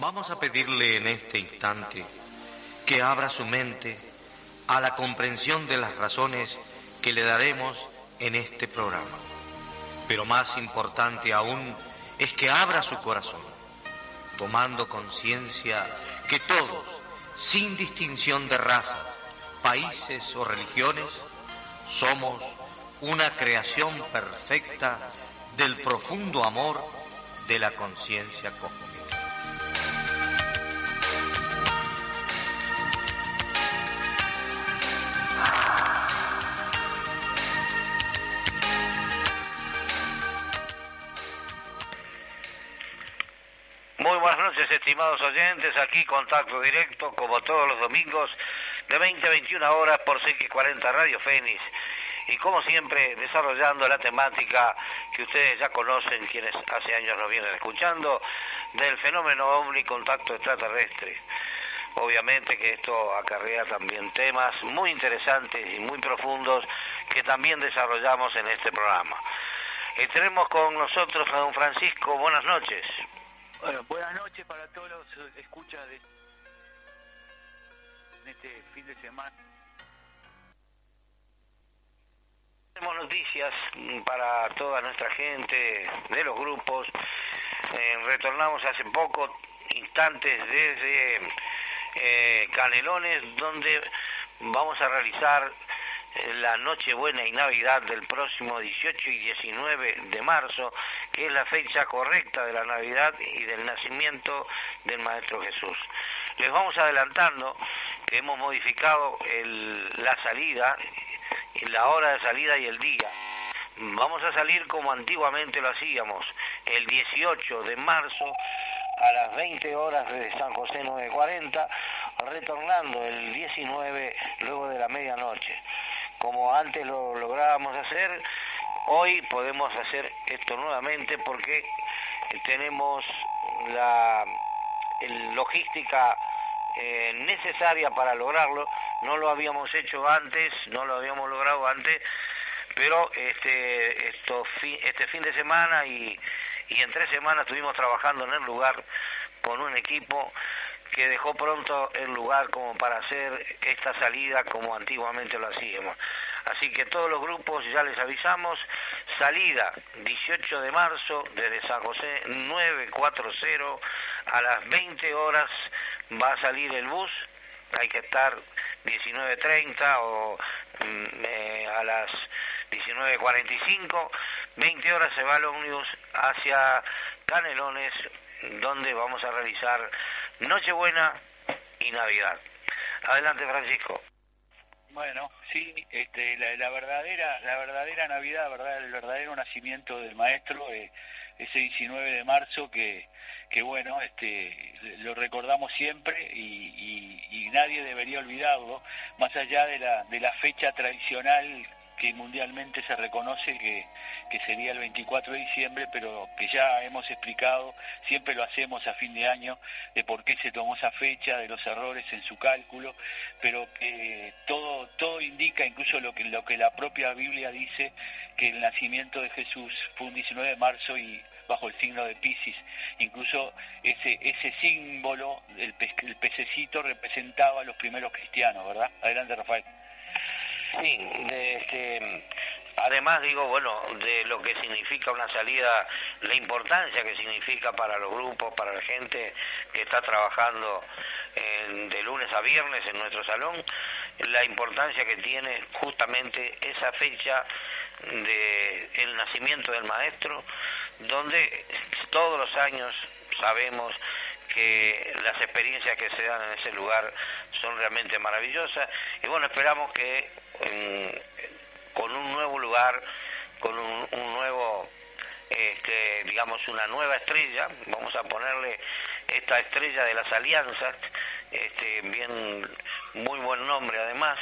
Vamos a pedirle en este instante que abra su mente a la comprensión de las razones que le daremos en este programa. Pero más importante aún es que abra su corazón, tomando conciencia que todos, sin distinción de razas, países o religiones, somos una creación perfecta del profundo amor de la conciencia cósmica. Muy buenas noches, estimados oyentes. Aquí contacto directo, como todos los domingos, de 20 a 21 horas por CX40 Radio Fénix. Y como siempre, desarrollando la temática que ustedes ya conocen, quienes hace años nos vienen escuchando, del fenómeno ovni contacto extraterrestre. Obviamente que esto acarrea también temas muy interesantes y muy profundos que también desarrollamos en este programa. Y tenemos con nosotros a don Francisco. Buenas noches. Bueno, buenas noches para todos los escuchas de en este fin de semana. Tenemos noticias para toda nuestra gente de los grupos. Eh, retornamos hace poco, instantes desde eh, Canelones, donde vamos a realizar eh, la Nochebuena y Navidad del próximo 18 y 19 de marzo, que es la fecha correcta de la Navidad y del nacimiento del Maestro Jesús. Les vamos adelantando que hemos modificado la salida, la hora de salida y el día. Vamos a salir como antiguamente lo hacíamos, el 18 de marzo a las 20 horas de San José 940, retornando el 19 luego de la medianoche. Como antes lo lográbamos hacer, hoy podemos hacer esto nuevamente porque tenemos la logística eh, necesaria para lograrlo. No lo habíamos hecho antes, no lo habíamos logrado antes, pero este, esto, fi- este fin de semana y, y en tres semanas estuvimos trabajando en el lugar con un equipo que dejó pronto el lugar como para hacer esta salida como antiguamente lo hacíamos. Así que todos los grupos ya les avisamos, salida 18 de marzo desde San José 940 a las 20 horas va a salir el bus, hay que estar 19.30 o mm, eh, a las 19.45, 20 horas se va el ómnibus hacia Canelones, donde vamos a realizar Nochebuena y Navidad. Adelante, Francisco. Bueno, sí, este, la, la verdadera, la verdadera Navidad, verdad, el verdadero nacimiento del maestro, eh, ese 19 de marzo que, que bueno, este, lo recordamos siempre y, y- y nadie debería olvidarlo, más allá de la, de la fecha tradicional que mundialmente se reconoce que, que sería el 24 de diciembre, pero que ya hemos explicado, siempre lo hacemos a fin de año, de por qué se tomó esa fecha, de los errores en su cálculo, pero que todo, todo indica, incluso lo que, lo que la propia Biblia dice, que el nacimiento de Jesús fue un 19 de marzo y bajo el signo de Piscis. Incluso ese, ese símbolo, el, pe- el pececito, representaba a los primeros cristianos, ¿verdad? Adelante, Rafael. Sí, este, además digo, bueno, de lo que significa una salida, la importancia que significa para los grupos, para la gente que está trabajando en- de lunes a viernes en nuestro salón, la importancia que tiene justamente esa fecha de nacimiento del maestro, donde todos los años sabemos que las experiencias que se dan en ese lugar son realmente maravillosas. Y bueno, esperamos que con un nuevo lugar, con un, un nuevo, este, digamos, una nueva estrella, vamos a ponerle esta estrella de las alianzas, este, bien, muy buen nombre además,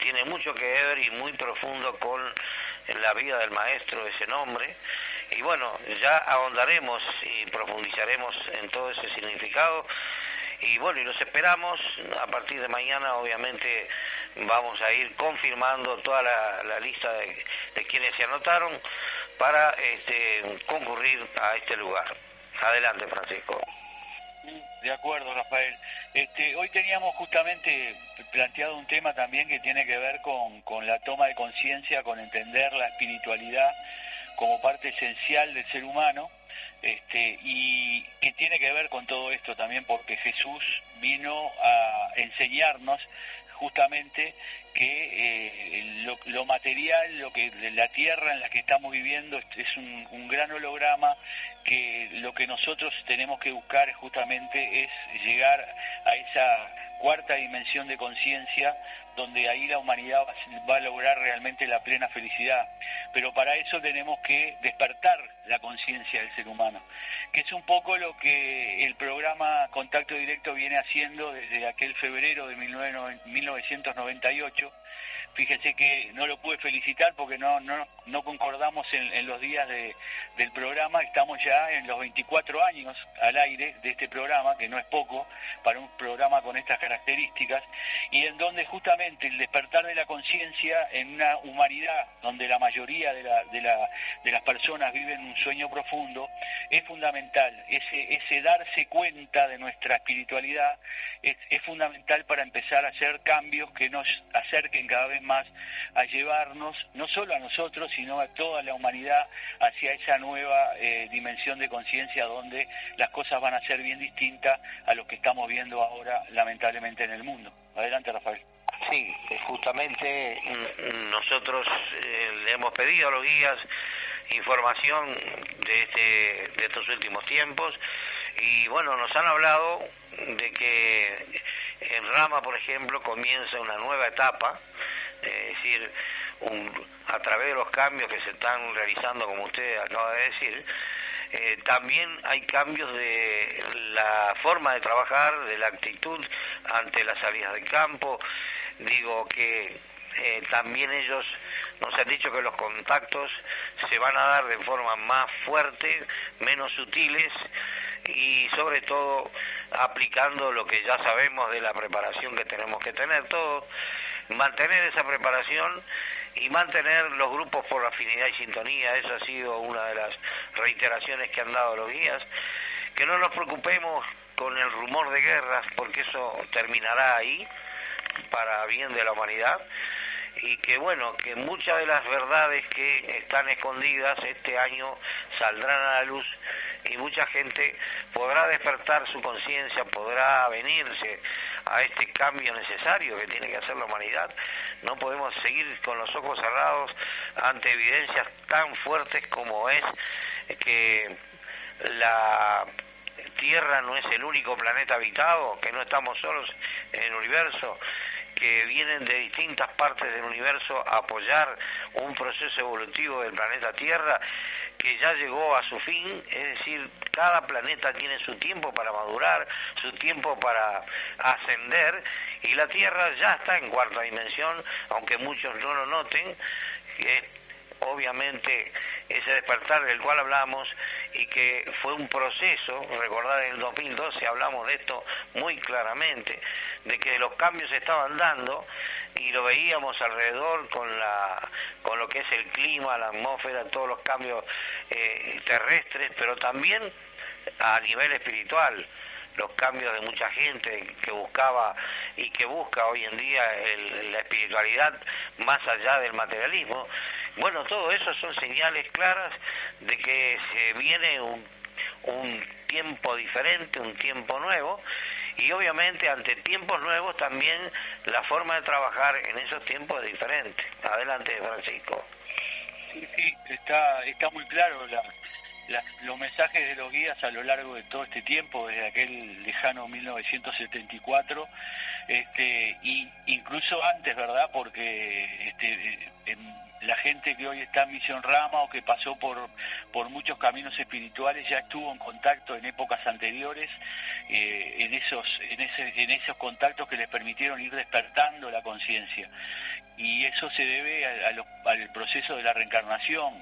tiene mucho que ver y muy profundo con la vida del maestro ese nombre. Y bueno, ya ahondaremos y profundizaremos en todo ese significado. Y bueno, y los esperamos. A partir de mañana, obviamente, vamos a ir confirmando toda la, lista de, de quienes se anotaron para este, concurrir a este lugar. Adelante, Francisco. De acuerdo, Rafael. Este, hoy teníamos justamente planteado un tema también que tiene que ver con, con la toma de conciencia, con entender la espiritualidad como parte esencial del ser humano, este, y que tiene que ver con todo esto también porque Jesús vino a enseñarnos justamente que eh, lo, material, lo que la tierra en la que estamos viviendo es un, un, gran holograma, que lo que nosotros tenemos que buscar justamente es llegar a esa cuarta dimensión de conciencia donde ahí la humanidad va a lograr realmente la plena felicidad. Pero para eso tenemos que despertar la conciencia del ser humano, que es un poco lo que el programa Contacto Directo viene haciendo desde aquel febrero de 1998 Fíjense que no lo pude felicitar porque no, no, no concordamos en, los días del programa. Estamos ya en los 24 años al aire de este programa, que no es poco para un programa con estas características, y en donde justamente el despertar de la conciencia en una humanidad donde la mayoría de, la, de, la, de las personas viven un sueño profundo, es fundamental. Ese, ese darse cuenta de nuestra espiritualidad es, es fundamental para empezar a hacer cambios que nos acerquen cada vez más a llevarnos, no solo a nosotros, sino a toda la humanidad, hacia esa nueva eh, dimensión de conciencia donde las cosas van a ser bien distintas a lo que estamos viendo ahora, lamentablemente, en el mundo. Adelante, Rafael. Sí, justamente mm, nosotros eh, le hemos pedido a los guías información de, este, de estos últimos tiempos y bueno, nos han hablado de que en Rama, por ejemplo, comienza una nueva etapa es decir, a través de los cambios que se están realizando, como usted acaba de decir, eh, también hay cambios de la forma de trabajar, de la actitud ante las salidas de campo. Digo que eh, también ellos nos han dicho que los contactos se van a dar de forma más fuerte, menos sutiles y sobre todo aplicando lo que ya sabemos de la preparación que tenemos que tener todos mantener esa preparación y mantener los grupos por afinidad y sintonía. Esa ha sido una de las reiteraciones que han dado los guías. Que no nos preocupemos con el rumor de guerras, porque eso terminará ahí, para bien de la humanidad. Y que bueno, que muchas de las verdades que están escondidas este año saldrán a la luz y mucha gente podrá despertar su conciencia, podrá venirse a este cambio necesario que tiene que hacer la humanidad. No podemos seguir con los ojos cerrados ante evidencias tan fuertes como es que la Tierra no es el único planeta habitado, que no estamos solos en el universo, que vienen de distintas partes del universo a apoyar un proceso evolutivo del planeta Tierra que ya llegó a su fin, es decir, cada planeta tiene su tiempo para madurar, su tiempo para ascender, y la Tierra ya está en cuarta dimensión, aunque muchos no lo noten, que obviamente ese despertar del cual hablamos y que fue un proceso, recordar en el 2012 hablamos de esto muy claramente, de que los cambios se estaban dando y lo veíamos alrededor con la con lo que es el clima, la atmósfera, todos los cambios eh, terrestres, pero también a nivel espiritual los cambios de mucha gente que buscaba y que busca hoy en día la espiritualidad más allá del materialismo. Bueno, todo eso son señales claras de que se viene un, un tiempo diferente, un tiempo nuevo, y obviamente ante tiempos nuevos también la forma de trabajar en esos tiempos es diferente. Adelante, Francisco. Sí, sí, está, está muy claro la, los mensajes de los guías a lo largo de todo este tiempo, desde aquel lejano 1974, este, y incluso antes, ¿verdad? Porque este, la gente que hoy está en Misión Rama o que pasó por, por muchos caminos espirituales ya estuvo en contacto en épocas anteriores, eh, en, esos, en, ese, en esos contactos que les permitieron ir despertando la conciencia. Y eso se debe al proceso de la reencarnación,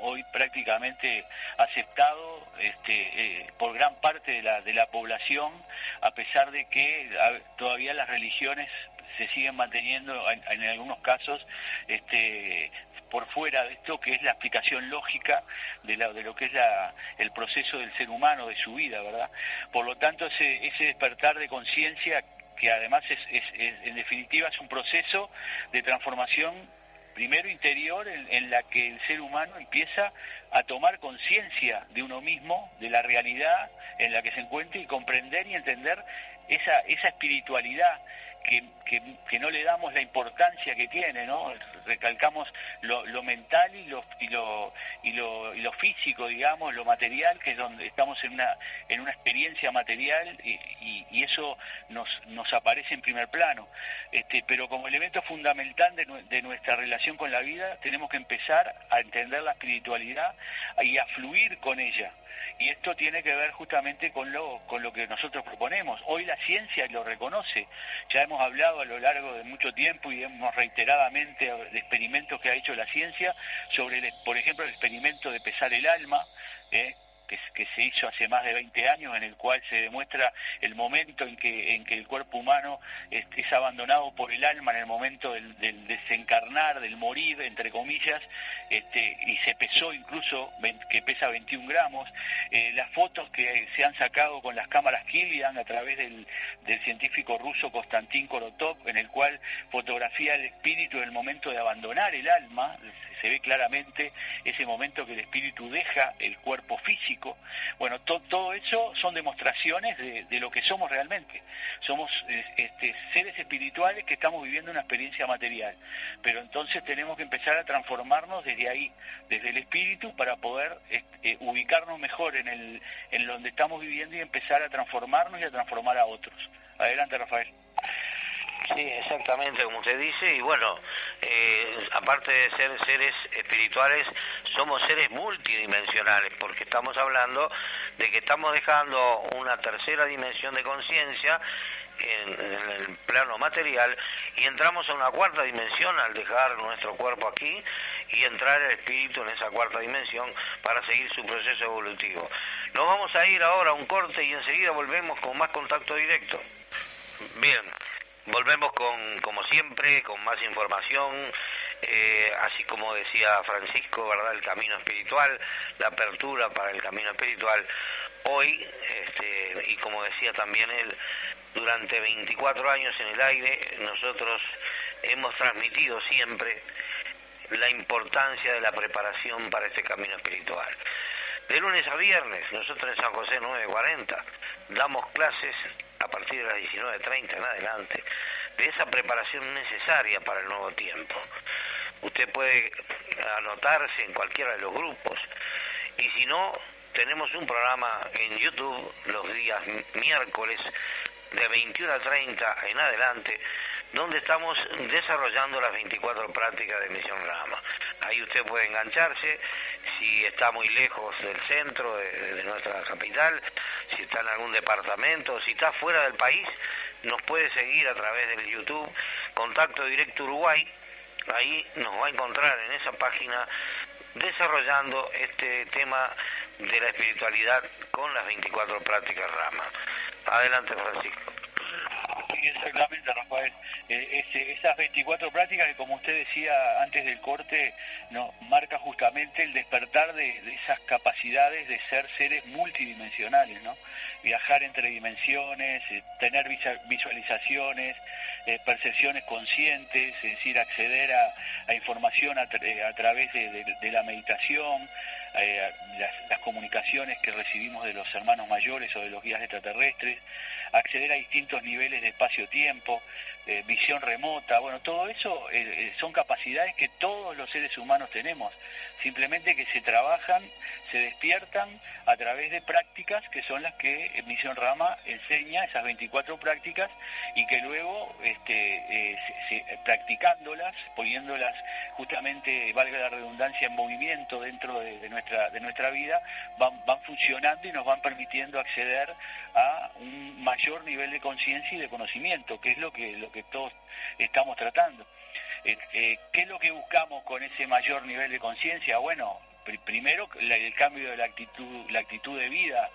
hoy prácticamente aceptado este, eh, por gran parte de la, de la población, a pesar de que todavía las religiones se siguen manteniendo en, algunos casos este, por fuera de esto que es la explicación lógica de, de lo que es el proceso del ser humano, de su vida, ¿verdad? Por lo tanto, ese, ese despertar de conciencia que además es, en definitiva es un proceso de transformación primero interior en, la que el ser humano empieza a tomar conciencia de uno mismo, de la realidad en la que se encuentra y comprender y entender esa, esa espiritualidad que, no le damos la importancia que tiene, ¿no? Recalcamos lo, mental y lo, y, lo, y, lo, y lo físico, digamos, lo material, que es donde estamos en una, en una experiencia material y, eso nos, nos aparece en primer plano. Este, pero como elemento fundamental de, de nuestra relación con la vida, tenemos que empezar a entender la espiritualidad y a fluir con ella y esto tiene que ver justamente con lo, con lo que nosotros proponemos. Hoy la ciencia lo reconoce, ya hemos hablado a lo largo de mucho tiempo y hemos reiteradamente de experimentos que ha hecho la ciencia sobre, por ejemplo, el experimento de pesar el alma, ¿eh? Que, se hizo hace más de 20 años, en el cual se demuestra el momento en que, en que el cuerpo humano es, abandonado por el alma en el momento del, desencarnar, del morir, entre comillas, este, y se pesó incluso, que pesa 21 gramos. Eh, las fotos que se han sacado con las cámaras Kilian a través del, del científico ruso Konstantin Korotov, en el cual fotografía el espíritu en el momento de abandonar el alma, se ve claramente ese momento que el espíritu deja el cuerpo físico. Bueno, todo eso son demostraciones de, lo que somos realmente. Somos este, seres espirituales que estamos viviendo una experiencia material. Pero entonces tenemos que empezar a transformarnos desde ahí, desde el espíritu, para poder este, ubicarnos mejor en, el, en donde estamos viviendo y empezar a transformarnos y a transformar a otros. Adelante, Rafael. Sí, exactamente como usted dice, y bueno, eh, aparte de ser seres espirituales, somos seres multidimensionales, porque estamos hablando de que estamos dejando una tercera dimensión de conciencia en, el plano material y entramos a una cuarta dimensión al dejar nuestro cuerpo aquí y entrar el espíritu en esa cuarta dimensión para seguir su proceso evolutivo. Nos vamos a ir ahora a un corte y enseguida volvemos con más contacto directo. Bien. Volvemos con, como siempre, con más información, eh, así como decía Francisco, ¿verdad? El camino espiritual, la apertura para el camino espiritual. Hoy, este, y como decía también él, durante 24 años en el aire, nosotros hemos transmitido siempre la importancia de la preparación para este camino espiritual. De lunes a viernes, nosotros en San José 940 damos clases a partir de las 19.30 en adelante, de esa preparación necesaria para el nuevo tiempo. Usted puede anotarse en cualquiera de los grupos y si no, tenemos un programa en YouTube los días miércoles de 21 a 30 en adelante, donde estamos desarrollando las 24 prácticas de Misión Rama. Ahí usted puede engancharse, si está muy lejos del centro de, nuestra capital, si está en algún departamento, si está fuera del país, nos puede seguir a través del YouTube, Contacto Directo Uruguay, ahí nos va a encontrar en esa página desarrollando este tema de la espiritualidad con las 24 prácticas Rama. Adelante, Francisco. Exactamente, Rafael. Eh, esas 24 prácticas que, como usted decía antes del corte, nos marca justamente el despertar de, esas capacidades de ser seres multidimensionales, ¿no? Viajar entre dimensiones, eh, tener visualizaciones, eh, percepciones conscientes, es decir, acceder a, información a, través de, la meditación, las comunicaciones que recibimos de los hermanos mayores o de los guías extraterrestres, acceder a distintos niveles de espacio-tiempo, visión remota, bueno, todo eso eh, eh, son capacidades que todos los seres humanos tenemos, simplemente que se trabajan, se despiertan a través de prácticas que son las que Misión Rama enseña, esas 24 prácticas, y que luego, este, eh, practicándolas, poniéndolas justamente, valga la redundancia, en movimiento dentro de, nuestra, de nuestra vida, van, van funcionando y nos van permitiendo acceder a un mayor nivel de conciencia y de conocimiento, que es lo que, lo que todos estamos tratando. Eh, eh, ¿Qué es lo que buscamos con ese mayor nivel de conciencia? Bueno, primero el cambio de la actitud, la actitud de vida,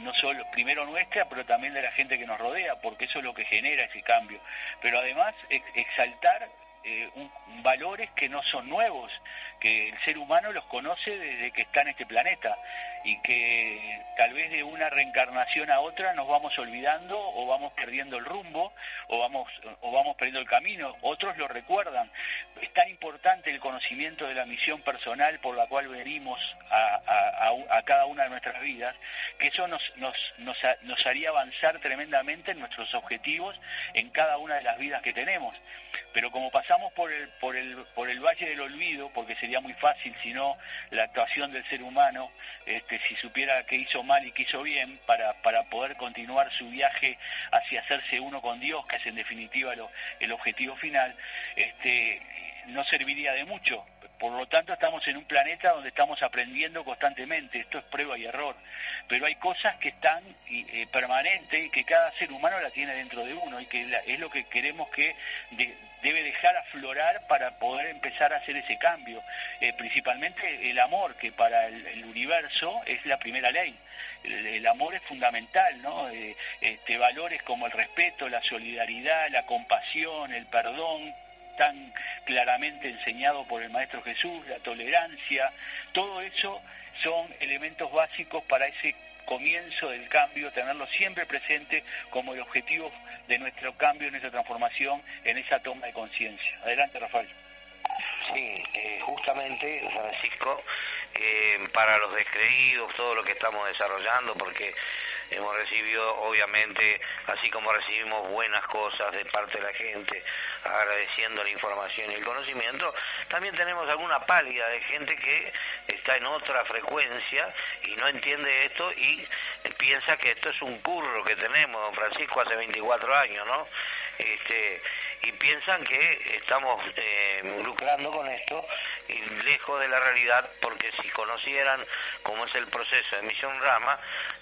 no solo primero nuestra, pero también de la gente que nos rodea, porque eso es lo que genera ese cambio. Pero además exaltar eh, valores que no son nuevos, que el ser humano los conoce desde que está en este planeta y que tal vez de una reencarnación a otra nos vamos olvidando o vamos perdiendo el rumbo o vamos, o vamos perdiendo el camino. Otros lo recuerdan. Es tan importante el conocimiento de la misión personal por la cual venimos a, cada una de nuestras vidas, que eso nos, nos, nos, nos haría avanzar tremendamente en nuestros objetivos en cada una de las vidas que tenemos pero como pasamos por el, por el, por el valle del olvido, porque sería muy fácil si no la actuación del ser humano, este, si supiera que hizo mal y que hizo bien, para, para poder continuar su viaje hacia hacerse uno con Dios, que es en definitiva el objetivo final, este, no serviría de mucho. Por lo tanto, estamos en un planeta donde estamos aprendiendo constantemente. Esto es prueba y error pero hay cosas que están eh, permanentes y que cada ser humano la tiene dentro de uno y que es lo que queremos que debe dejar aflorar para poder empezar a hacer ese cambio. Eh, principalmente el amor, que para el, universo es la primera ley. El, amor es fundamental, ¿no? Eh, este, valores como el respeto, la solidaridad, la compasión, el perdón, tan claramente enseñado por el Maestro Jesús, la tolerancia, todo eso son elementos básicos para ese comienzo del cambio, tenerlo siempre presente como el objetivo de nuestro cambio, nuestra transformación en esa toma de conciencia. Adelante, Rafael. Sí, eh, justamente, Francisco, eh, para los descreídos, todo lo que estamos desarrollando, porque hemos recibido, obviamente, así como recibimos buenas cosas de parte de la gente, agradeciendo la información y el conocimiento, también tenemos alguna pálida de gente que está en otra frecuencia y no entiende esto y piensa que esto es un curro que tenemos, don Francisco, hace 24 años, ¿no? Este, y piensan que estamos eh, lucrando con esto y lejos de la realidad porque si conocieran cómo es el proceso de emisión rama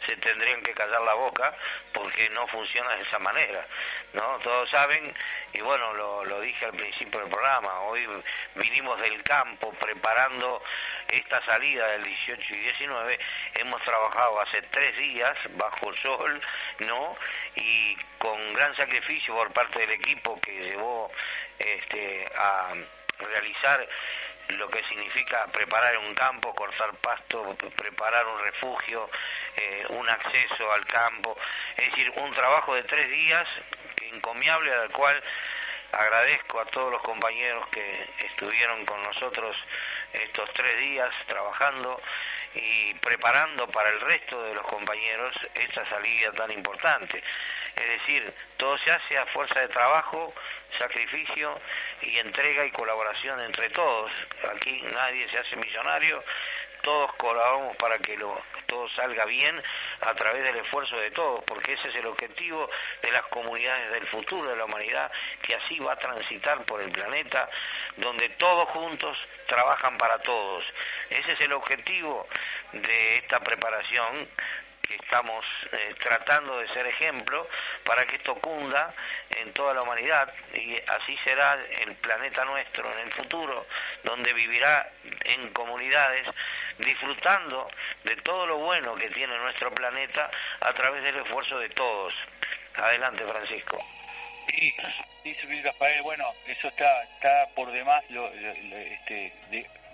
se tendrían que callar la boca porque no funciona de esa manera no todos saben y bueno lo, dije al principio del programa hoy vinimos del campo preparando esta salida del 18 y 19 hemos trabajado hace tres días bajo sol no y con gran sacrificio por parte del equipo que llevó este, a realizar lo que significa preparar un campo, cortar pasto, preparar un refugio, eh, un acceso al campo, es decir, un trabajo de tres días encomiable al cual agradezco a todos los compañeros que estuvieron con nosotros estos tres días trabajando y preparando para el resto de los compañeros esta salida tan importante. Es decir, todo se hace a fuerza de trabajo, sacrificio y entrega y colaboración entre todos. Aquí nadie se hace millonario, todos colaboramos para que todo salga bien a través del esfuerzo de todos, porque ese es el objetivo de las comunidades del futuro de la humanidad, que así va a transitar por el planeta, donde todos juntos trabajan para todos. Ese es el objetivo de esta preparación que estamos eh, tratando de ser ejemplo para que esto cunda en toda la humanidad y así será el planeta nuestro en el futuro, donde vivirá en comunidades disfrutando de todo lo bueno que tiene nuestro planeta a través del esfuerzo de todos. Adelante, Francisco. Sí, sí, Rafael, bueno, eso está, está por demás, este,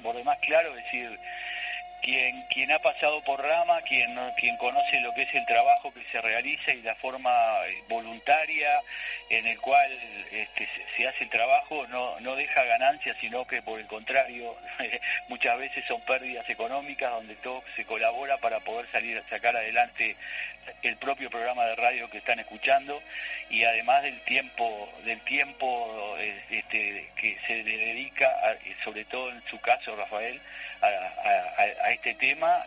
por demás claro, decir, quien, quien ha pasado por rama, quien, quien conoce lo que es el trabajo que se realiza y la forma eh, voluntaria en el cual este, se hace el trabajo, no, no deja ganancias, sino que por el contrario, muchas veces son pérdidas económicas donde todo se colabora para poder salir a sacar adelante el propio programa de radio que están escuchando. Y además del tiempo, del tiempo eh, este, que se le dedica, sobre todo en su caso, Rafael, a, este tema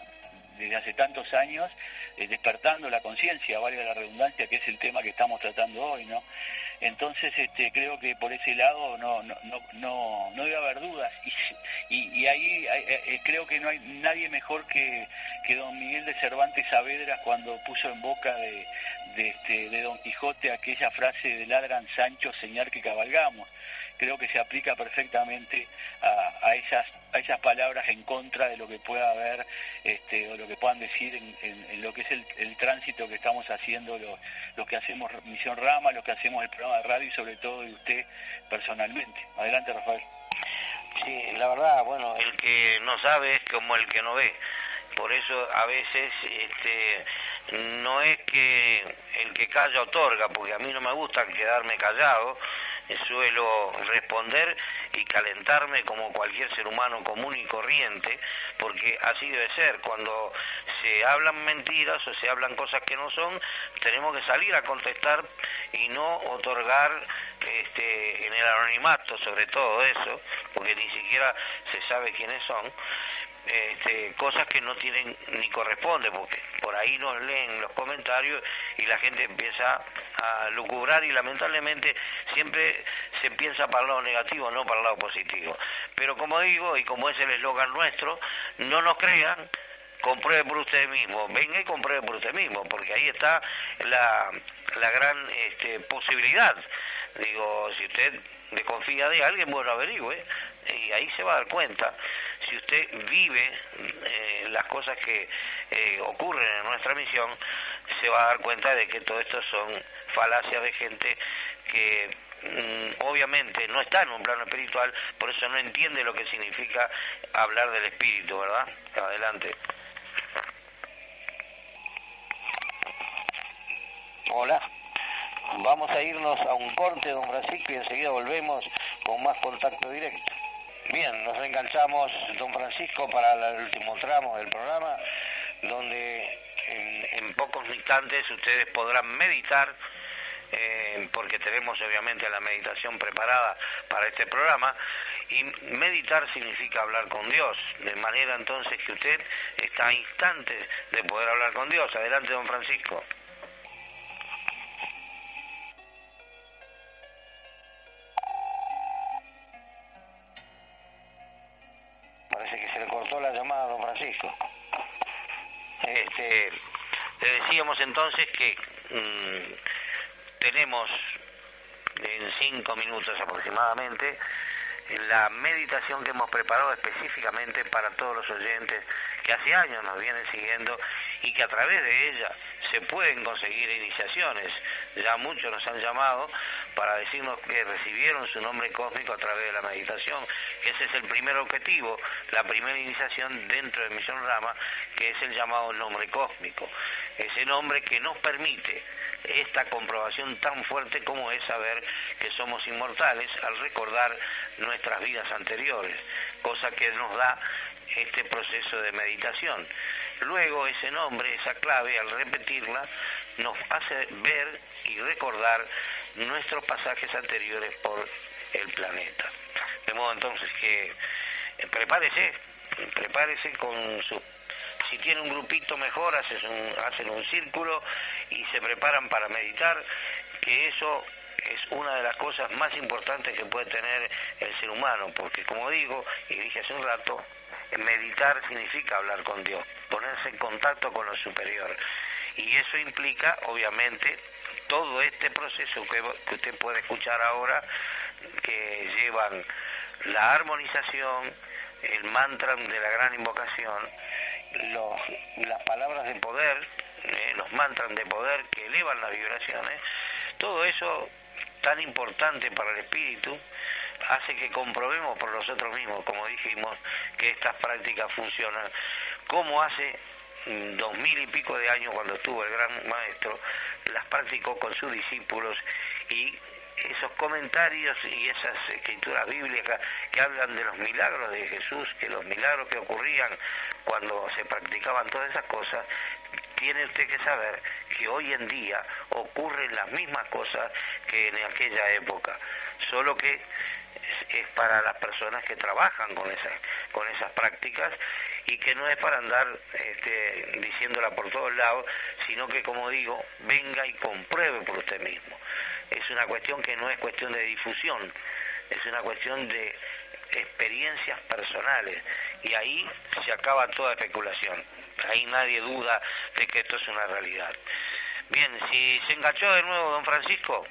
desde hace tantos años, eh, despertando la conciencia, valga la redundancia, que es el tema que estamos tratando hoy, ¿no? Entonces, este, creo que por ese lado no, no, no, no, debe haber dudas. Y, ahí eh, eh, creo que no hay nadie mejor que, que don Miguel de Cervantes Saavedra cuando puso en boca de, de, este, don Quijote aquella frase de ladran Sancho, señal que cabalgamos creo que se aplica perfectamente a, esas a esas palabras en contra de lo que pueda haber este, o lo que puedan decir en, lo que es el, tránsito que estamos haciendo los, que hacemos Misión Rama, los que hacemos el programa de radio y sobre todo de usted personalmente. Adelante, Rafael. Sí, la verdad, bueno, el que no sabe es como el que no ve. Por eso a veces este, no es que el que calla otorga, porque a mí no me gusta quedarme callado, suelo responder y calentarme como cualquier ser humano común y corriente, porque así debe ser. Cuando se hablan mentiras o se hablan cosas que no son, tenemos que salir a contestar y no otorgar este, en el anonimato sobre todo eso, porque ni siquiera se sabe quiénes son, este, cosas que no tienen ni corresponde, porque por ahí nos leen los comentarios y la gente empieza a lucubrar y lamentablemente siempre se piensa para el lado negativo, no para el lado positivo. Pero como digo, y como es el eslogan nuestro, no nos crean, compruebe por usted mismo, venga y compruebe por usted mismo, porque ahí está la, la gran este, posibilidad. Digo, si usted desconfía de alguien, bueno, averigüe, y ahí se va a dar cuenta si usted vive eh, las cosas que eh, ocurren en nuestra misión, se va a dar cuenta de que todo esto son falacias de gente que mm, obviamente no está en un plano espiritual, por eso no entiende lo que significa hablar del espíritu, ¿verdad? Adelante. Hola. Vamos a irnos a un corte, don Francisco, y enseguida volvemos con más contacto directo. Bien, nos enganchamos, don Francisco, para el último tramo del programa, donde en, pocos instantes ustedes podrán meditar, eh, porque tenemos obviamente la meditación preparada para este programa, y meditar significa hablar con Dios, de manera entonces que usted está a instantes de poder hablar con Dios. Adelante, don Francisco. Le decíamos entonces que mm, tenemos en cinco minutos aproximadamente la meditación que hemos preparado específicamente para todos los oyentes que hace años nos vienen siguiendo y que a través de ella se pueden conseguir iniciaciones. Ya muchos nos han llamado para decirnos que recibieron su nombre cósmico a través de la meditación, que ese es el primer objetivo, la primera iniciación dentro de Misión Rama, que es el llamado nombre cósmico, ese nombre que nos permite esta comprobación tan fuerte como es saber que somos inmortales al recordar nuestras vidas anteriores, cosa que nos da este proceso de meditación. Luego ese nombre, esa clave, al repetirla, nos hace ver y recordar nuestros pasajes anteriores por el planeta. De modo entonces que eh, prepárese, prepárese con su si tiene un grupito mejor, hacen un, hacen un círculo y se preparan para meditar, que eso es una de las cosas más importantes que puede tener el ser humano, porque como digo, y dije hace un rato, meditar significa hablar con Dios, ponerse en contacto con lo superior. Y eso implica, obviamente, todo este proceso que, usted puede escuchar ahora, que llevan la armonización, el mantra de la gran invocación, las palabras de poder, eh, los mantras de poder que elevan las vibraciones, todo eso tan importante para el espíritu, hace que comprobemos por nosotros mismos, como dijimos, que estas prácticas funcionan, como hace mm, dos mil y pico de años cuando estuvo el gran maestro, las practicó con sus discípulos y esos comentarios y esas escrituras bíblicas que hablan de los milagros de Jesús, que los milagros que ocurrían cuando se practicaban todas esas cosas, tiene usted que saber que hoy en día ocurren las mismas cosas que en aquella época, solo que es para las personas que trabajan con esas, con esas prácticas y que no es para andar este, diciéndola por todos lados, sino que, como digo, venga y compruebe por usted mismo. Es una cuestión que no es cuestión de difusión, es una cuestión de experiencias personales y ahí se acaba toda especulación. Ahí nadie duda de que esto es una realidad. Bien, si se enganchó de nuevo don Francisco.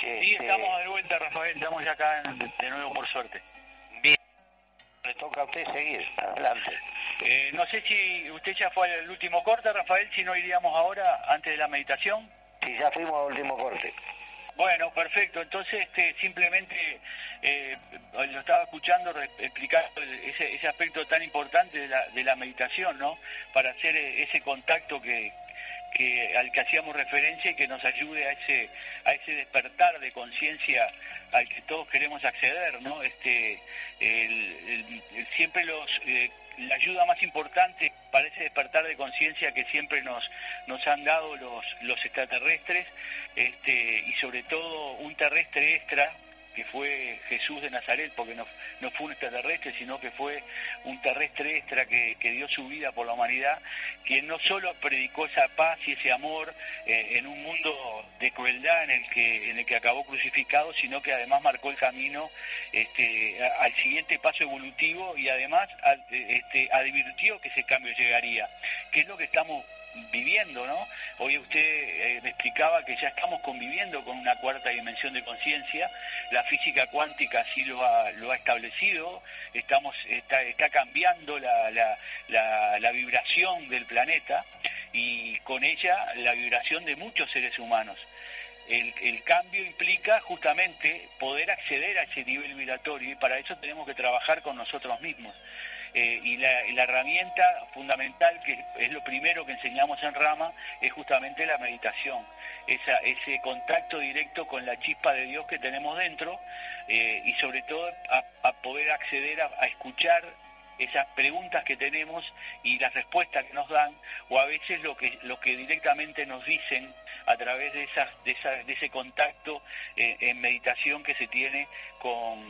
Sí, estamos de vuelta, Rafael, estamos ya acá de nuevo por suerte. Bien, le toca a usted seguir, adelante. Eh, no sé si usted ya fue al último corte, Rafael, si no iríamos ahora antes de la meditación. Sí, ya fuimos al último corte. Bueno, perfecto. Entonces, este, simplemente eh, lo estaba escuchando explicar ese, aspecto tan importante de la, de la meditación, ¿no? Para hacer eh, ese contacto que, que, al que hacíamos referencia y que nos ayude a ese, a ese despertar de conciencia al que todos queremos acceder, ¿no? Este, siempre los, eh, la ayuda más importante para ese despertar de conciencia que siempre nos, nos han dado los, los extraterrestres, este, y sobre todo un terrestre extra, que fue Jesús de Nazaret, porque no, no fue un extraterrestre, sino que fue un terrestre extra que, dio su vida por la humanidad, quien no solo predicó esa paz y ese amor eh, en un mundo de crueldad en el que, en el que acabó crucificado, sino que además marcó el camino este, al siguiente paso evolutivo y además este, advirtió que ese cambio llegaría, que es lo que estamos viviendo, ¿no? Hoy usted eh, me explicaba que ya estamos conviviendo con una cuarta dimensión de conciencia, la física cuántica así lo ha, establecido, estamos, está, cambiando la, vibración del planeta y con ella la vibración de muchos seres humanos. El, el, cambio implica justamente poder acceder a ese nivel vibratorio y para eso tenemos que trabajar con nosotros mismos. Eh, y, la, herramienta fundamental, que es lo primero que enseñamos en Rama, es justamente la meditación, ese contacto directo con la chispa de Dios que tenemos dentro eh, y sobre todo a, poder acceder a, escuchar esas preguntas que tenemos y las respuestas que nos dan, o a veces lo que, lo que directamente nos dicen a través de, esas, de, de ese contacto eh, en meditación que se tiene con,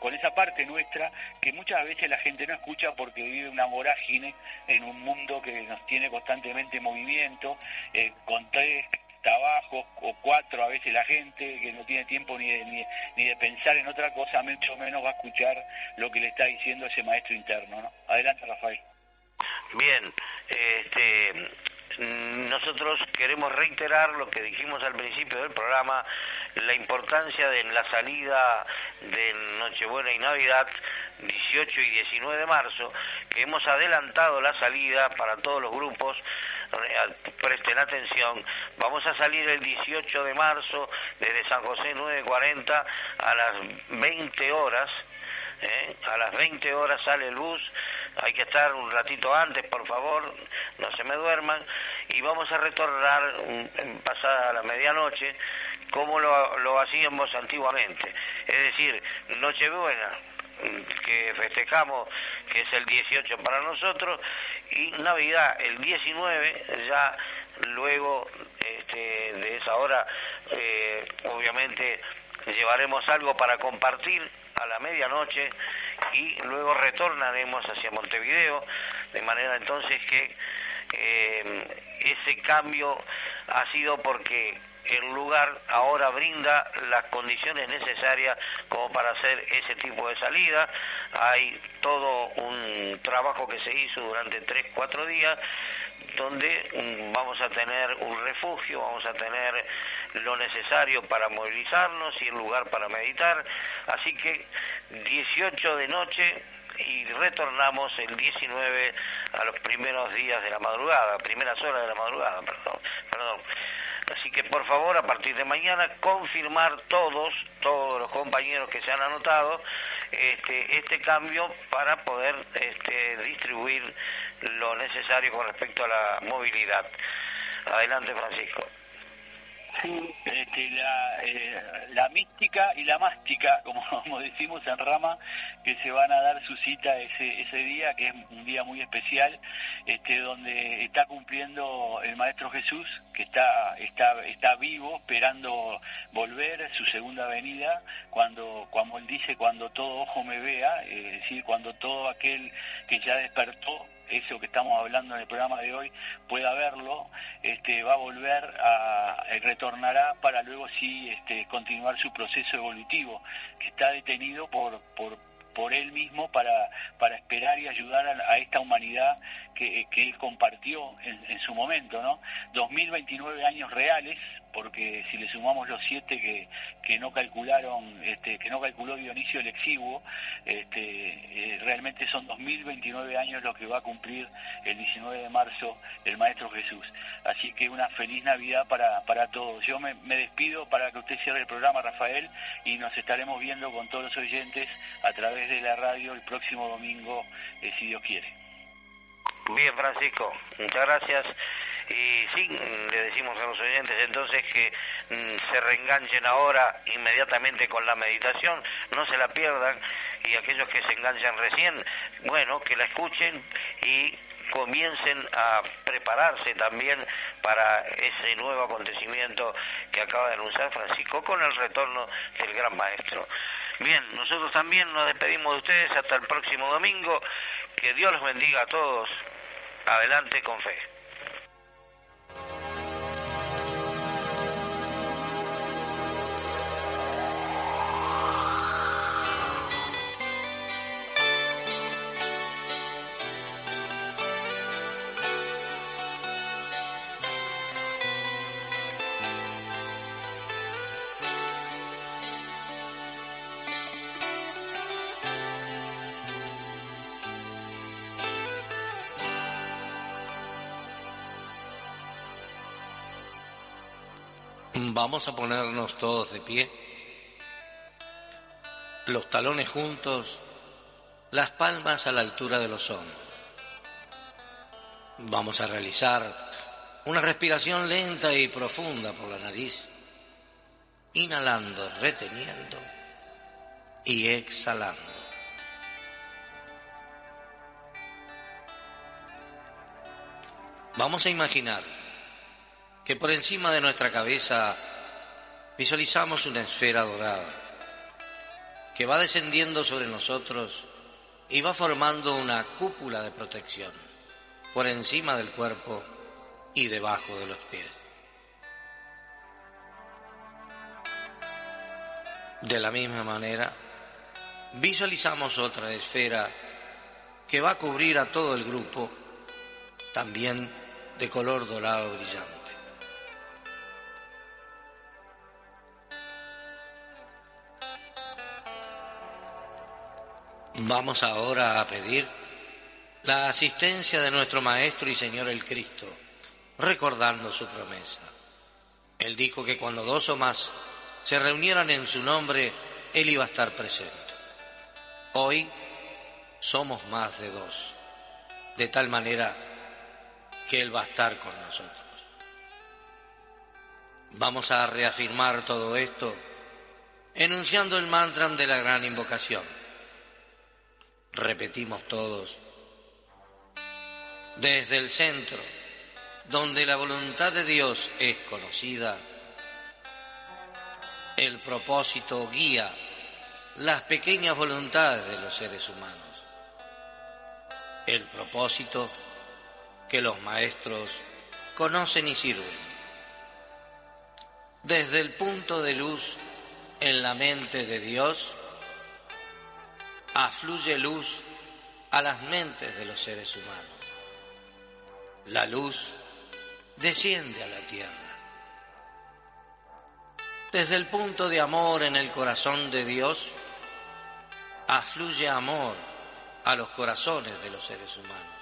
con, esa parte nuestra que muchas veces la gente no escucha porque vive una vorágine en un mundo que nos tiene constantemente en movimiento, eh, con tres trabajos o cuatro a veces la gente que no tiene tiempo ni de, ni, de pensar en otra cosa, mucho menos va a escuchar lo que le está diciendo ese maestro interno. ¿no? Adelante, Rafael. Bien, este, nosotros queremos reiterar lo que dijimos al principio del programa, la importancia de la salida de Nochebuena y Navidad, 18 y 19 de marzo, que hemos adelantado la salida para todos los grupos, presten atención, vamos a salir el 18 de marzo desde San José 940 a las 20 horas, ¿eh? a las 20 horas sale el bus, hay que estar un ratito antes, por favor, no se me duerman, y vamos a retornar pasada la medianoche como lo, hacíamos antiguamente. Es decir, Nochebuena, que festejamos, que es el 18 para nosotros, y Navidad el 19, ya luego este, de esa hora, eh, obviamente llevaremos algo para compartir a la medianoche y luego retornaremos hacia Montevideo, de manera entonces que eh, ese cambio ha sido porque el lugar ahora brinda las condiciones necesarias como para hacer ese tipo de salida. Hay todo un trabajo que se hizo durante tres, cuatro días donde mm, vamos a tener un refugio, vamos a tener lo necesario para movilizarnos y el lugar para meditar. Así que 18 de noche y retornamos el 19 a los primeros días de la madrugada, primeras horas de la madrugada, perdón, perdón. Así que por favor, a partir de mañana, confirmar todos, todos los compañeros que se han anotado, este, este cambio para poder este, distribuir lo necesario con respecto a la movilidad. Adelante, Francisco. Este, la, eh, la mística y la mástica, como, decimos en Rama, que se van a dar su cita ese, día, que es un día muy especial, este, donde está cumpliendo el Maestro Jesús, que está, está, está vivo, esperando volver, su segunda venida, cuando, como él dice, cuando todo ojo me vea, es decir, cuando todo aquel que ya despertó eso que estamos hablando en el programa de hoy pueda verlo, este, va a volver a, eh, retornará para luego sí este, continuar su proceso evolutivo, que está detenido por, por, por él mismo para, para esperar y ayudar a, esta humanidad que, que él compartió en, en, su momento, ¿no? 2029 años reales porque si le sumamos los siete que, que no calcularon, este, que no calculó Dionisio el Exiguo, este, eh, realmente son 2029 años lo que va a cumplir el 19 de marzo el Maestro Jesús. Así que una feliz Navidad para, para todos. Yo me, despido para que usted cierre el programa, Rafael, y nos estaremos viendo con todos los oyentes a través de la radio el próximo domingo, eh, si Dios quiere. Bien, Francisco, muchas gracias. Y sí, le decimos a los oyentes entonces que mm, se reenganchen ahora inmediatamente con la meditación, no se la pierdan y aquellos que se enganchan recién, bueno, que la escuchen y comiencen a prepararse también para ese nuevo acontecimiento que acaba de anunciar Francisco con el retorno del gran maestro. Bien, nosotros también nos despedimos de ustedes hasta el próximo domingo. Que Dios los bendiga a todos. Adelante con fe. Vamos a ponernos todos de pie, los talones juntos, las palmas a la altura de los hombros. Vamos a realizar una respiración lenta y profunda por la nariz, inhalando, reteniendo y exhalando. Vamos a imaginar que por encima de nuestra cabeza visualizamos una esfera dorada que va descendiendo sobre nosotros y va formando una cúpula de protección por encima del cuerpo y debajo de los pies. De la misma manera, visualizamos otra esfera que va a cubrir a todo el grupo, también de color dorado brillante. Vamos ahora a pedir la asistencia de nuestro Maestro y Señor el Cristo, recordando su promesa. Él dijo que cuando dos o más se reunieran en su nombre, Él iba a estar presente. Hoy somos más de dos, de tal manera que Él va a estar con nosotros. Vamos a reafirmar todo esto enunciando el mantra de la gran invocación repetimos todos, desde el centro, donde la voluntad de Dios es conocida, el propósito guía las pequeñas voluntades de los seres humanos. El propósito que los maestros conocen y sirven. Desde el punto de luz en la mente de Dios, afluye luz a las mentes de los seres humanos. La luz desciende a la tierra. Desde el punto de amor en el corazón de Dios, afluye amor a los corazones de los seres humanos,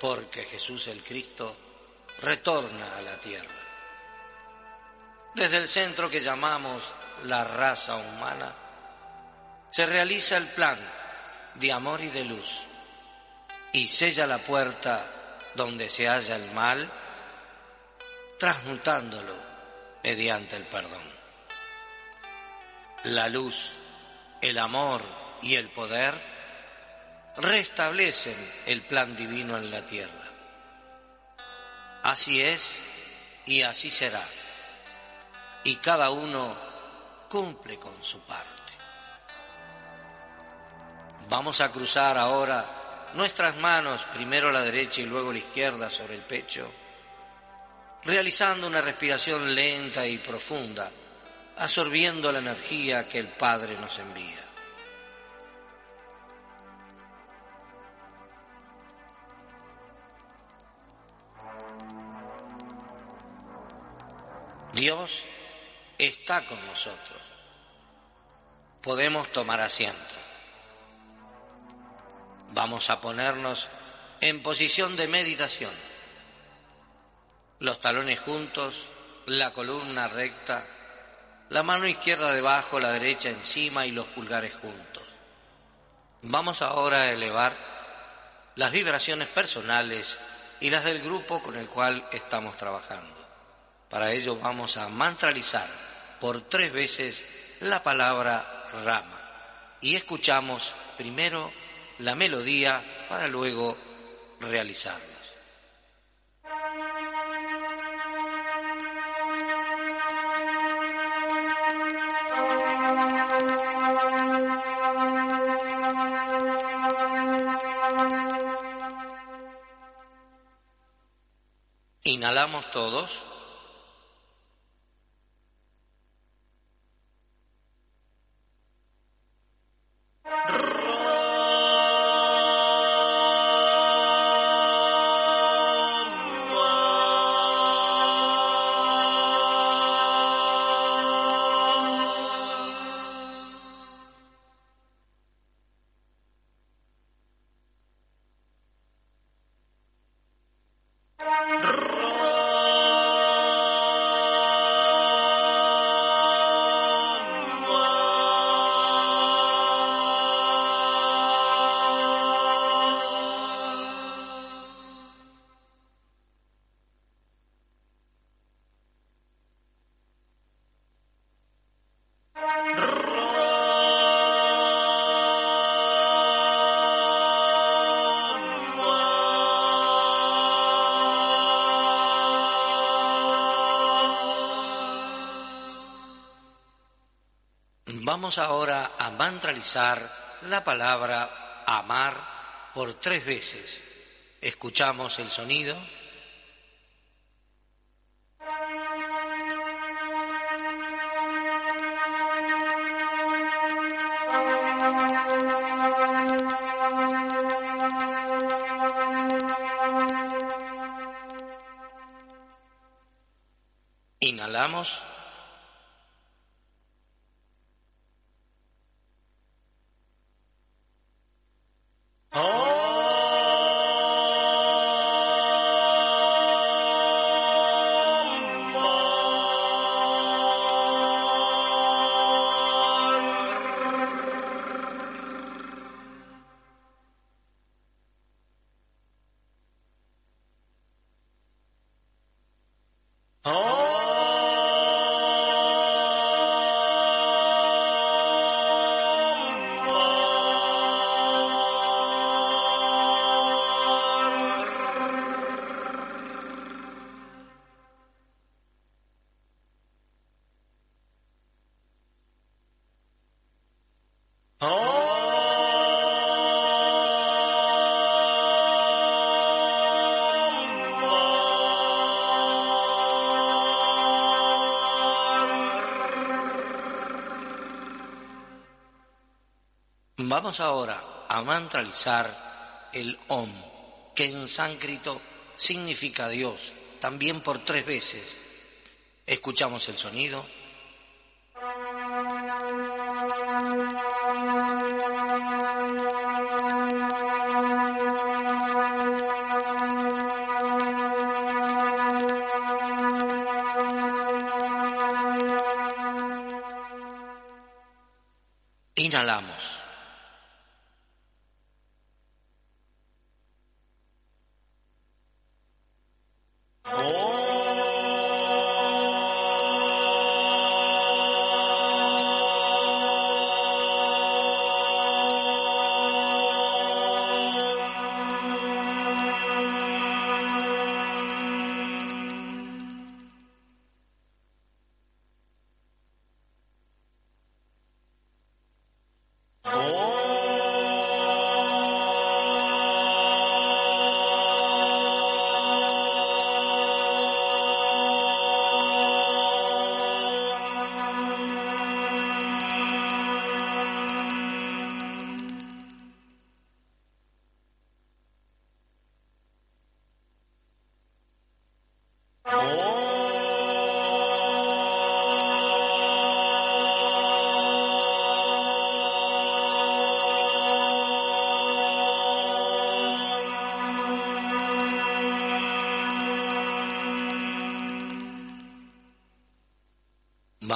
porque Jesús el Cristo retorna a la tierra. Desde el centro que llamamos la raza humana, se realiza el plan de amor y de luz y sella la puerta donde se halla el mal, transmutándolo mediante el perdón. La luz, el amor y el poder restablecen el plan divino en la tierra. Así es y así será. Y cada uno cumple con su parte. Vamos a cruzar ahora nuestras manos, primero la derecha y luego la izquierda sobre el pecho, realizando una respiración lenta y profunda, absorbiendo la energía que el Padre nos envía. Dios está con nosotros. Podemos tomar asiento. Vamos a ponernos en posición de meditación. Los talones juntos, la columna recta, la mano izquierda debajo, la derecha encima y los pulgares juntos. Vamos ahora a elevar las vibraciones personales y las del grupo con el cual estamos trabajando. Para ello vamos a mantralizar por tres veces la palabra rama y escuchamos primero la melodía para luego realizarlos. Inhalamos todos. Vamos ahora a mantralizar la palabra amar por tres veces. Escuchamos el sonido. Vamos ahora a mantralizar el Om, que en sánscrito significa Dios, también por tres veces. Escuchamos el sonido.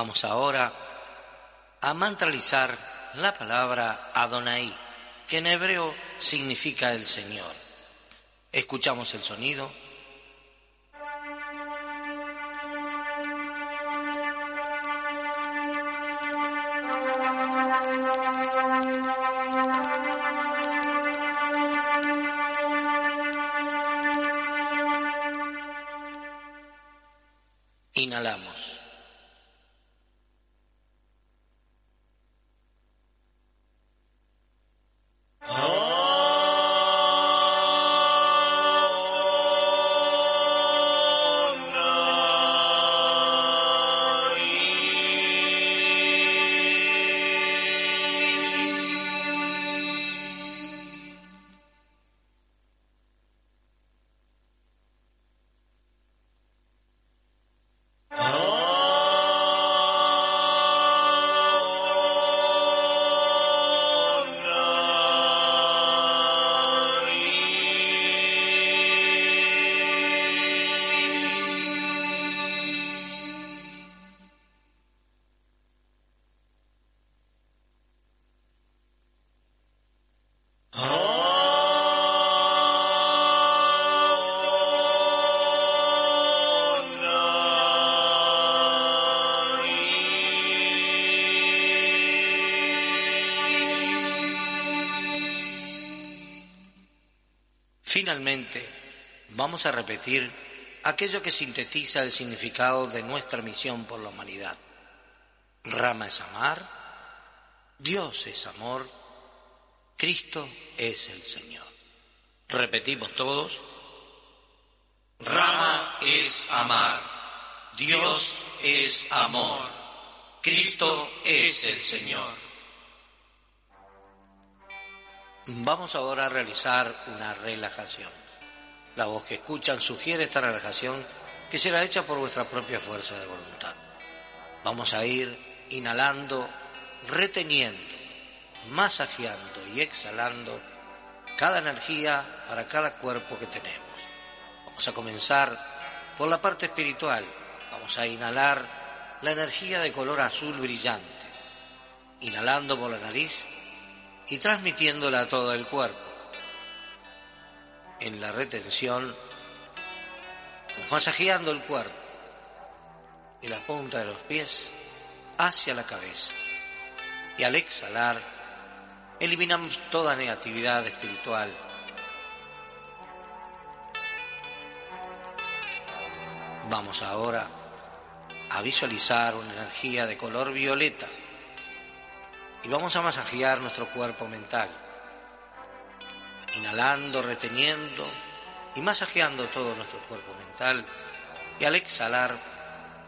Vamos ahora a mantralizar la palabra Adonai, que en hebreo significa el Señor. Escuchamos el sonido. Vamos a repetir aquello que sintetiza el significado de nuestra misión por la humanidad. Rama es amar, Dios es amor, Cristo es el Señor. Repetimos todos. Rama es amar, Dios es amor, Cristo es el Señor. Vamos ahora a realizar una relajación. La voz que escuchan sugiere esta relajación que será hecha por vuestra propia fuerza de voluntad. Vamos a ir inhalando, reteniendo, masajeando y exhalando cada energía para cada cuerpo que tenemos. Vamos a comenzar por la parte espiritual. Vamos a inhalar la energía de color azul brillante. Inhalando por la nariz y transmitiéndola a todo el cuerpo. En la retención, masajeando el cuerpo y la punta de los pies hacia la cabeza. Y al exhalar, eliminamos toda negatividad espiritual. Vamos ahora a visualizar una energía de color violeta y vamos a masajear nuestro cuerpo mental, inhalando, reteniendo y masajeando todo nuestro cuerpo mental. Y al exhalar,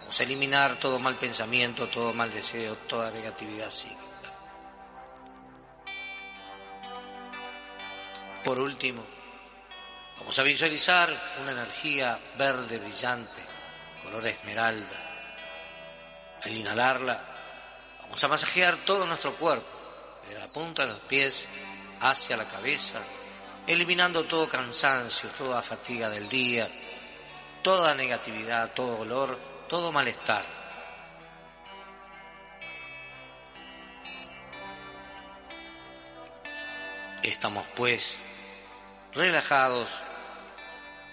vamos a eliminar todo mal pensamiento, todo mal deseo, toda negatividad psíquica. Por último, vamos a visualizar una energía verde brillante, color esmeralda. Al inhalarla, Vamos a masajear todo nuestro cuerpo, desde la punta de los pies hacia la cabeza, eliminando todo cansancio, toda fatiga del día, toda negatividad, todo dolor, todo malestar. Estamos pues relajados,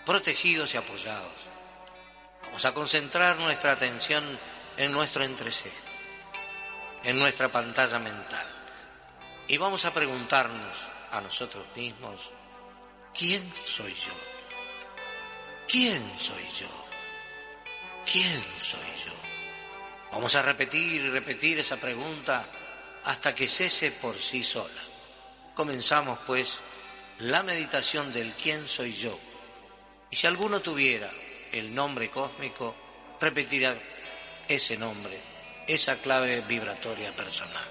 protegidos y apoyados. Vamos a concentrar nuestra atención en nuestro entrecejo en nuestra pantalla mental. Y vamos a preguntarnos a nosotros mismos, ¿quién soy yo? ¿Quién soy yo? ¿Quién soy yo? Vamos a repetir y repetir esa pregunta hasta que cese por sí sola. Comenzamos pues la meditación del quién soy yo. Y si alguno tuviera el nombre cósmico, repetirá ese nombre esa clave vibratoria personal.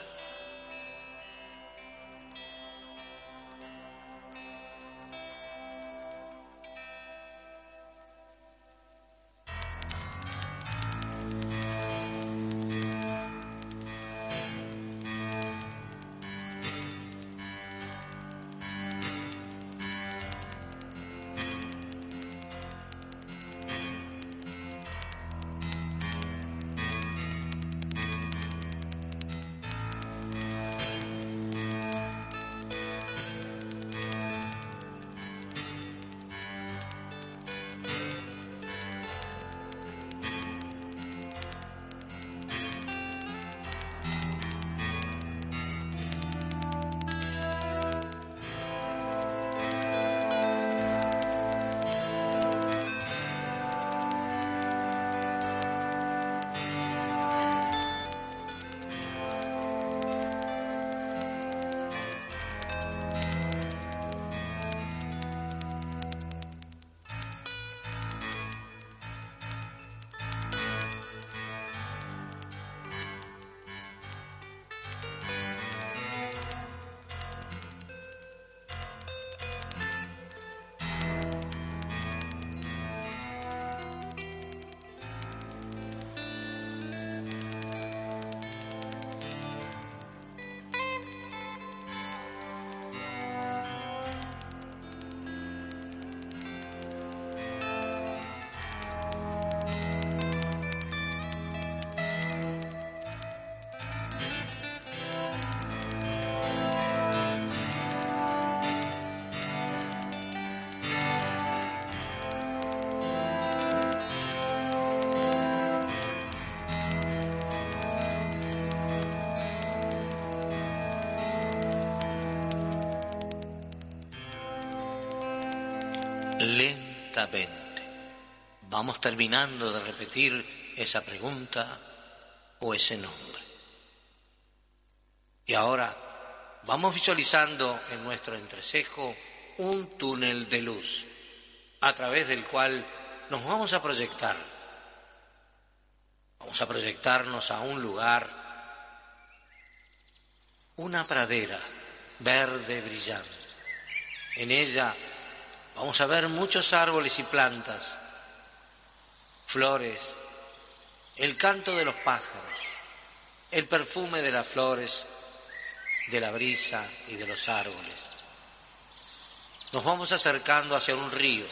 Vamos terminando de repetir esa pregunta o ese nombre. Y ahora vamos visualizando en nuestro entrecejo un túnel de luz a través del cual nos vamos a proyectar. Vamos a proyectarnos a un lugar, una pradera verde brillante. En ella vamos a ver muchos árboles y plantas, flores, el canto de los pájaros, el perfume de las flores, de la brisa y de los árboles. Nos vamos acercando hacia un río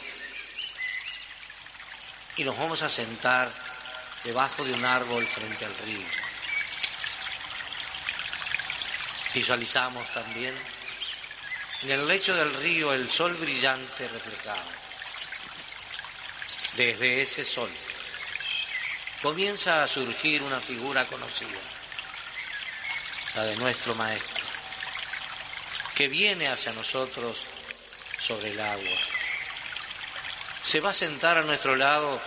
y nos vamos a sentar debajo de un árbol frente al río. Visualizamos también en el lecho del río el sol brillante reflejado. Desde ese sol comienza a surgir una figura conocida, la de nuestro Maestro, que viene hacia nosotros sobre el agua. Se va a sentar a nuestro lado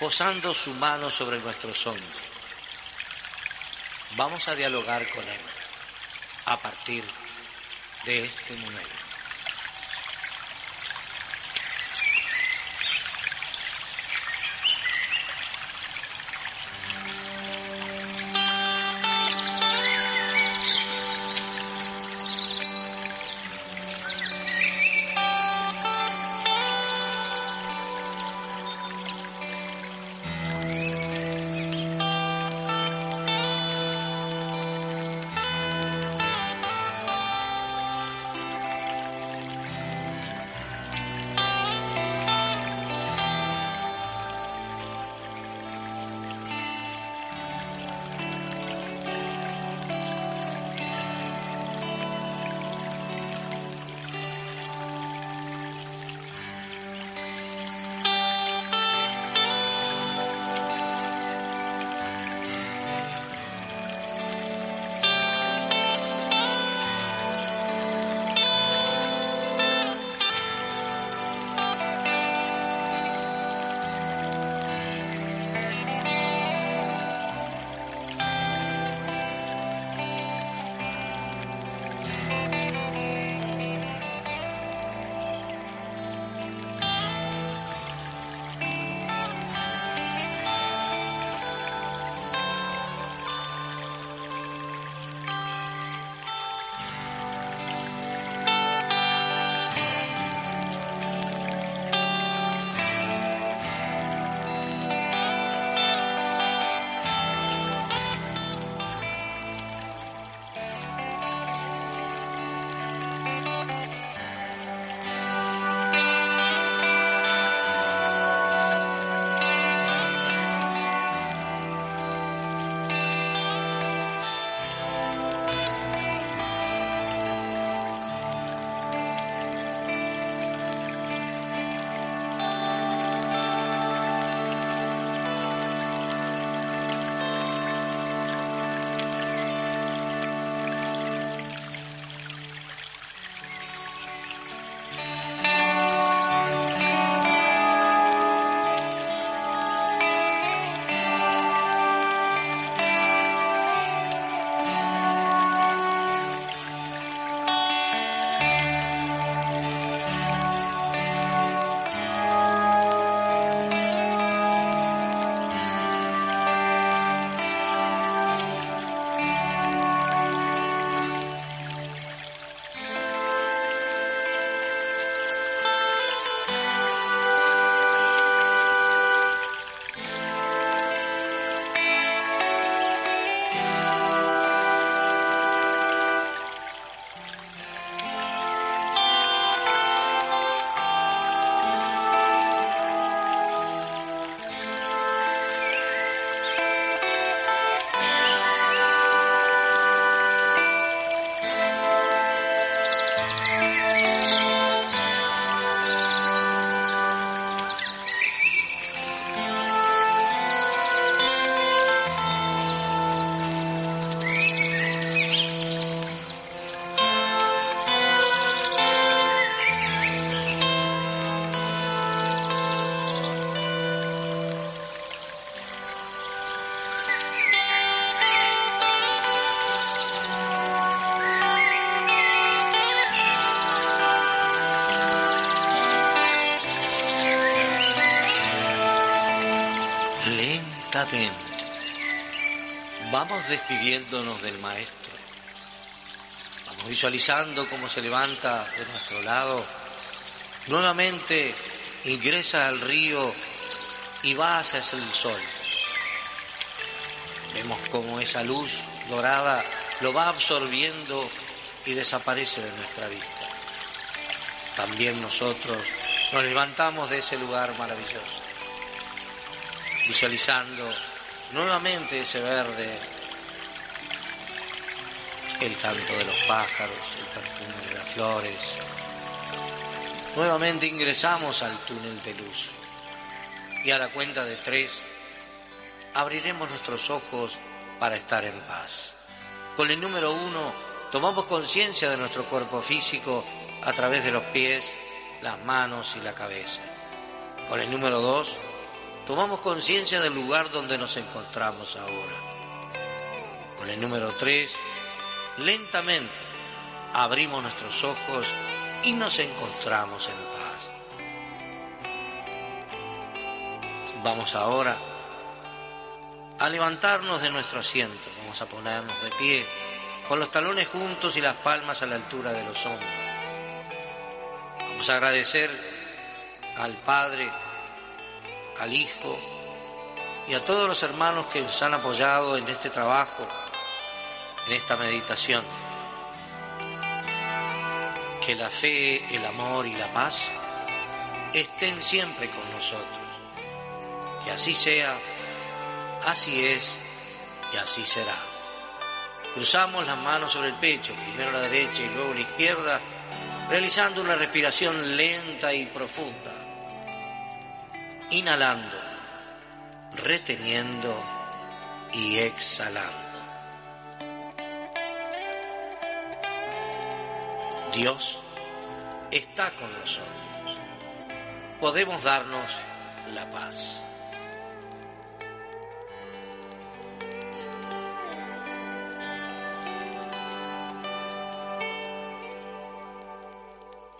posando su mano sobre nuestros hombros. Vamos a dialogar con Él a partir de este momento. Vamos despidiéndonos del Maestro. Vamos visualizando cómo se levanta de nuestro lado. Nuevamente ingresa al río y va hacia el sol. Vemos cómo esa luz dorada lo va absorbiendo y desaparece de nuestra vista. También nosotros nos levantamos de ese lugar maravilloso, visualizando nuevamente ese verde, el canto de los pájaros, el perfume de las flores. Nuevamente ingresamos al túnel de luz y a la cuenta de tres abriremos nuestros ojos para estar en paz. Con el número uno tomamos conciencia de nuestro cuerpo físico a través de los pies, las manos y la cabeza. Con el número dos tomamos conciencia del lugar donde nos encontramos ahora. Con el número tres, lentamente abrimos nuestros ojos y nos encontramos en paz. Vamos ahora a levantarnos de nuestro asiento, vamos a ponernos de pie, con los talones juntos y las palmas a la altura de los hombros. Vamos a agradecer al Padre, al Hijo y a todos los hermanos que nos han apoyado en este trabajo, en esta meditación. Que la fe, el amor y la paz estén siempre con nosotros. Que así sea, así es y así será. Cruzamos las manos sobre el pecho, primero la derecha y luego la izquierda, realizando una respiración lenta y profunda inhalando, reteniendo y exhalando. Dios está con nosotros. Podemos darnos la paz.